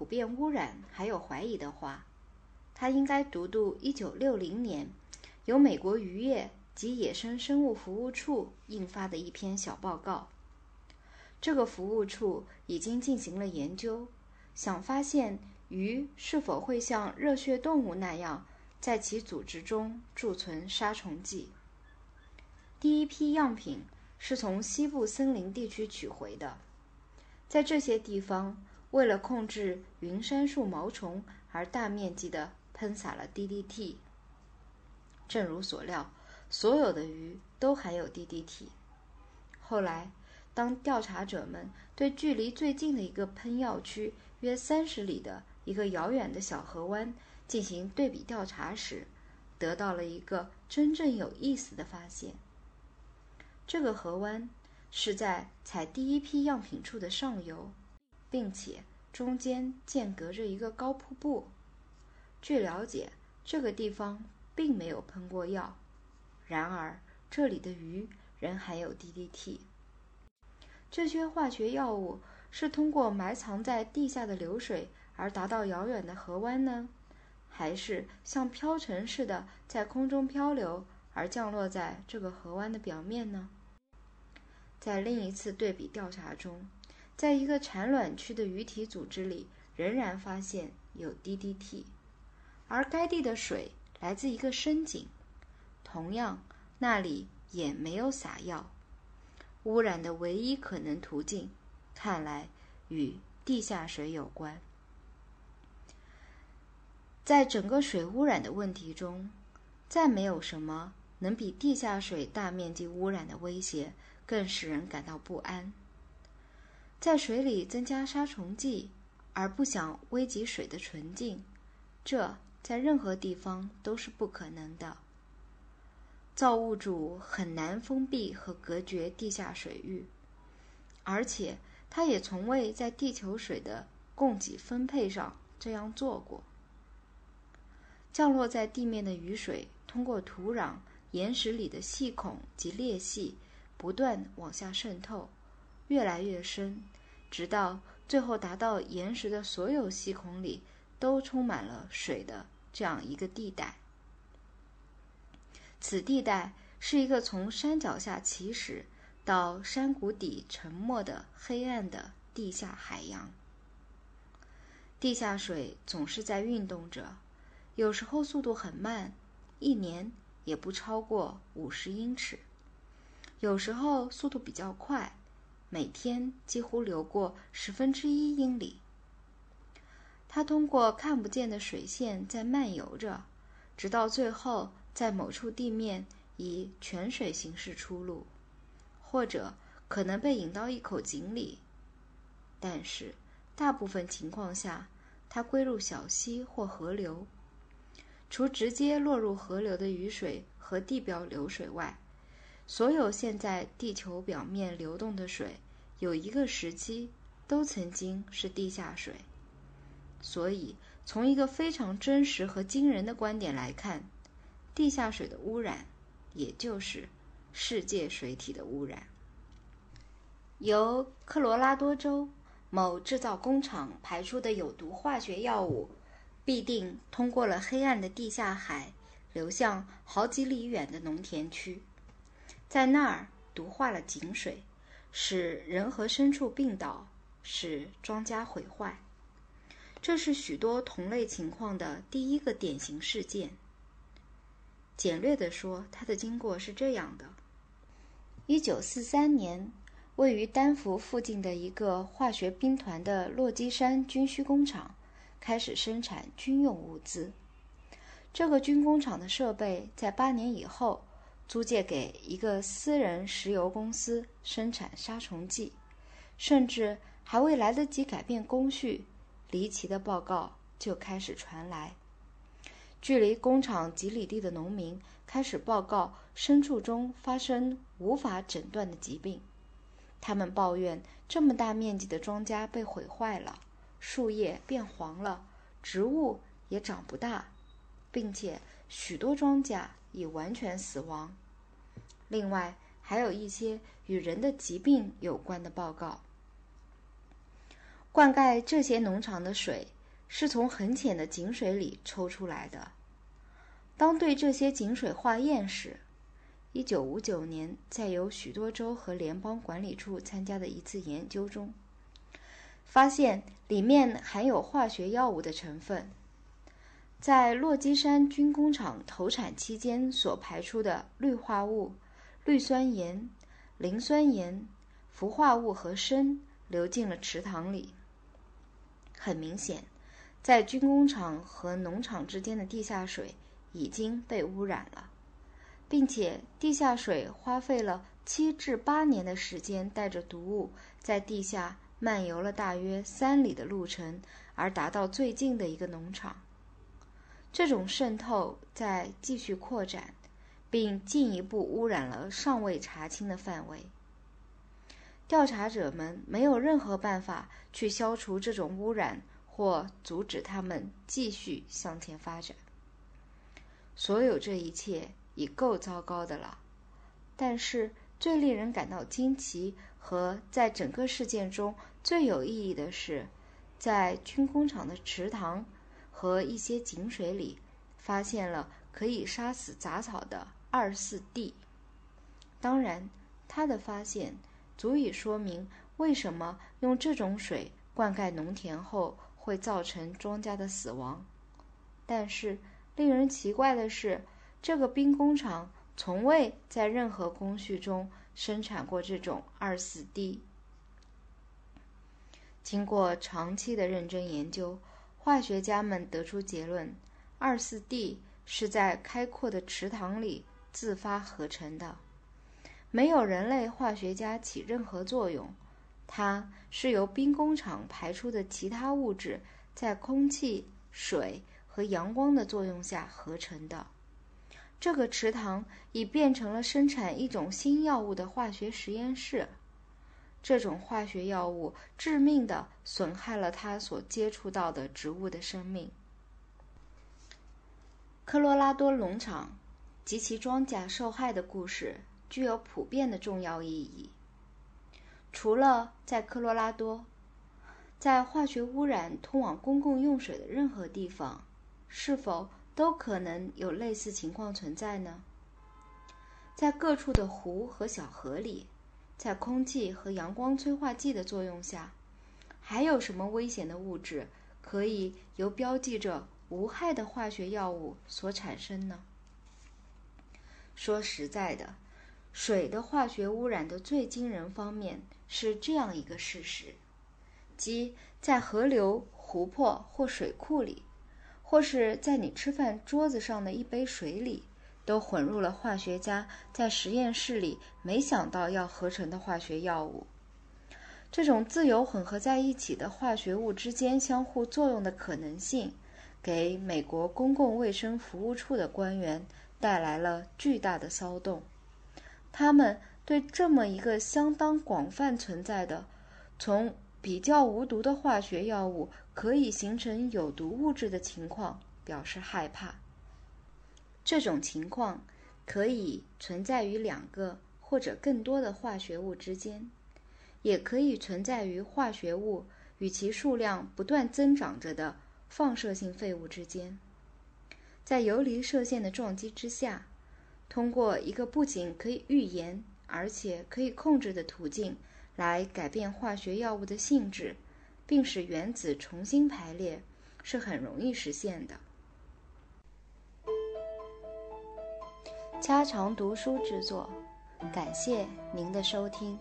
普遍污染还有怀疑的话，他应该读读1960年由美国渔业及野生生物服务处印发的一篇小报告。这个服务处已经进行了研究，想发现鱼是否会像热血动物那样在其组织中贮存杀虫剂。第一批样品是从西部森林地区取回的，在这些地方。为了控制云杉树毛虫，而大面积地喷洒了 DDT。正如所料，所有的鱼都含有 DDT。后来，当调查者们对距离最近的一个喷药区约三十里的一个遥远的小河湾进行对比调查时，得到了一个真正有意思的发现：这个河湾是在采第一批样品处的上游。并且中间间隔着一个高瀑布。据了解，这个地方并没有喷过药，然而这里的鱼仍含有 DDT。这些化学药物是通过埋藏在地下的流水而达到遥远的河湾呢，还是像飘尘似的在空中漂流而降落在这个河湾的表面呢？在另一次对比调查中。在一个产卵区的鱼体组织里，仍然发现有 DDT，而该地的水来自一个深井，同样那里也没有撒药。污染的唯一可能途径，看来与地下水有关。在整个水污染的问题中，再没有什么能比地下水大面积污染的威胁更使人感到不安。在水里增加杀虫剂，而不想危及水的纯净，这在任何地方都是不可能的。造物主很难封闭和隔绝地下水域，而且他也从未在地球水的供给分配上这样做过。降落在地面的雨水通过土壤、岩石里的细孔及裂隙，不断往下渗透。越来越深，直到最后达到岩石的所有细孔里都充满了水的这样一个地带。此地带是一个从山脚下起始到山谷底沉没的黑暗的地下海洋。地下水总是在运动着，有时候速度很慢，一年也不超过五十英尺；有时候速度比较快。每天几乎流过十分之一英里。它通过看不见的水线在漫游着，直到最后在某处地面以泉水形式出露，或者可能被引到一口井里。但是大部分情况下，它归入小溪或河流。除直接落入河流的雨水和地表流水外。所有现在地球表面流动的水，有一个时期都曾经是地下水。所以，从一个非常真实和惊人的观点来看，地下水的污染，也就是世界水体的污染。由科罗拉多州某制造工厂排出的有毒化学药物，必定通过了黑暗的地下海，流向好几里远的农田区。在那儿毒化了井水，使人和牲畜病倒，使庄稼毁坏。这是许多同类情况的第一个典型事件。简略地说，它的经过是这样的：一九四三年，位于丹佛附近的一个化学兵团的落基山军需工厂开始生产军用物资。这个军工厂的设备在八年以后。租借给一个私人石油公司生产杀虫剂，甚至还未来得及改变工序，离奇的报告就开始传来。距离工厂几里地的农民开始报告牲畜中发生无法诊断的疾病，他们抱怨这么大面积的庄稼被毁坏了，树叶变黄了，植物也长不大，并且许多庄稼已完全死亡。另外，还有一些与人的疾病有关的报告。灌溉这些农场的水是从很浅的井水里抽出来的。当对这些井水化验时，一九五九年在由许多州和联邦管理处参加的一次研究中，发现里面含有化学药物的成分。在落基山军工厂投产期间所排出的氯化物、氯酸盐、磷酸盐、氟化物和砷流进了池塘里。很明显，在军工厂和农场之间的地下水已经被污染了，并且地下水花费了七至八年的时间，带着毒物在地下漫游了大约三里的路程，而达到最近的一个农场。这种渗透在继续扩展，并进一步污染了尚未查清的范围。调查者们没有任何办法去消除这种污染或阻止他们继续向前发展。所有这一切已够糟糕的了，但是最令人感到惊奇和在整个事件中最有意义的是，在军工厂的池塘。和一些井水里发现了可以杀死杂草的二四 D。当然，他的发现足以说明为什么用这种水灌溉农田后会造成庄稼的死亡。但是，令人奇怪的是，这个兵工厂从未在任何工序中生产过这种二四 D。经过长期的认真研究。化学家们得出结论：二四 D 是在开阔的池塘里自发合成的，没有人类化学家起任何作用。它是由兵工厂排出的其他物质在空气、水和阳光的作用下合成的。这个池塘已变成了生产一种新药物的化学实验室。这种化学药物致命的损害了他所接触到的植物的生命。科罗拉多农场及其庄稼受害的故事具有普遍的重要意义。除了在科罗拉多，在化学污染通往公共用水的任何地方，是否都可能有类似情况存在呢？在各处的湖和小河里。在空气和阳光催化剂的作用下，还有什么危险的物质可以由标记着无害的化学药物所产生呢？说实在的，水的化学污染的最惊人方面是这样一个事实：即在河流、湖泊或水库里，或是在你吃饭桌子上的一杯水里。都混入了化学家在实验室里没想到要合成的化学药物。这种自由混合在一起的化学物之间相互作用的可能性，给美国公共卫生服务处的官员带来了巨大的骚动。他们对这么一个相当广泛存在的、从比较无毒的化学药物可以形成有毒物质的情况表示害怕。这种情况可以存在于两个或者更多的化学物之间，也可以存在于化学物与其数量不断增长着的放射性废物之间。在游离射线的撞击之下，通过一个不仅可以预言而且可以控制的途径来改变化学药物的性质，并使原子重新排列，是很容易实现的。家常读书之作，感谢您的收听。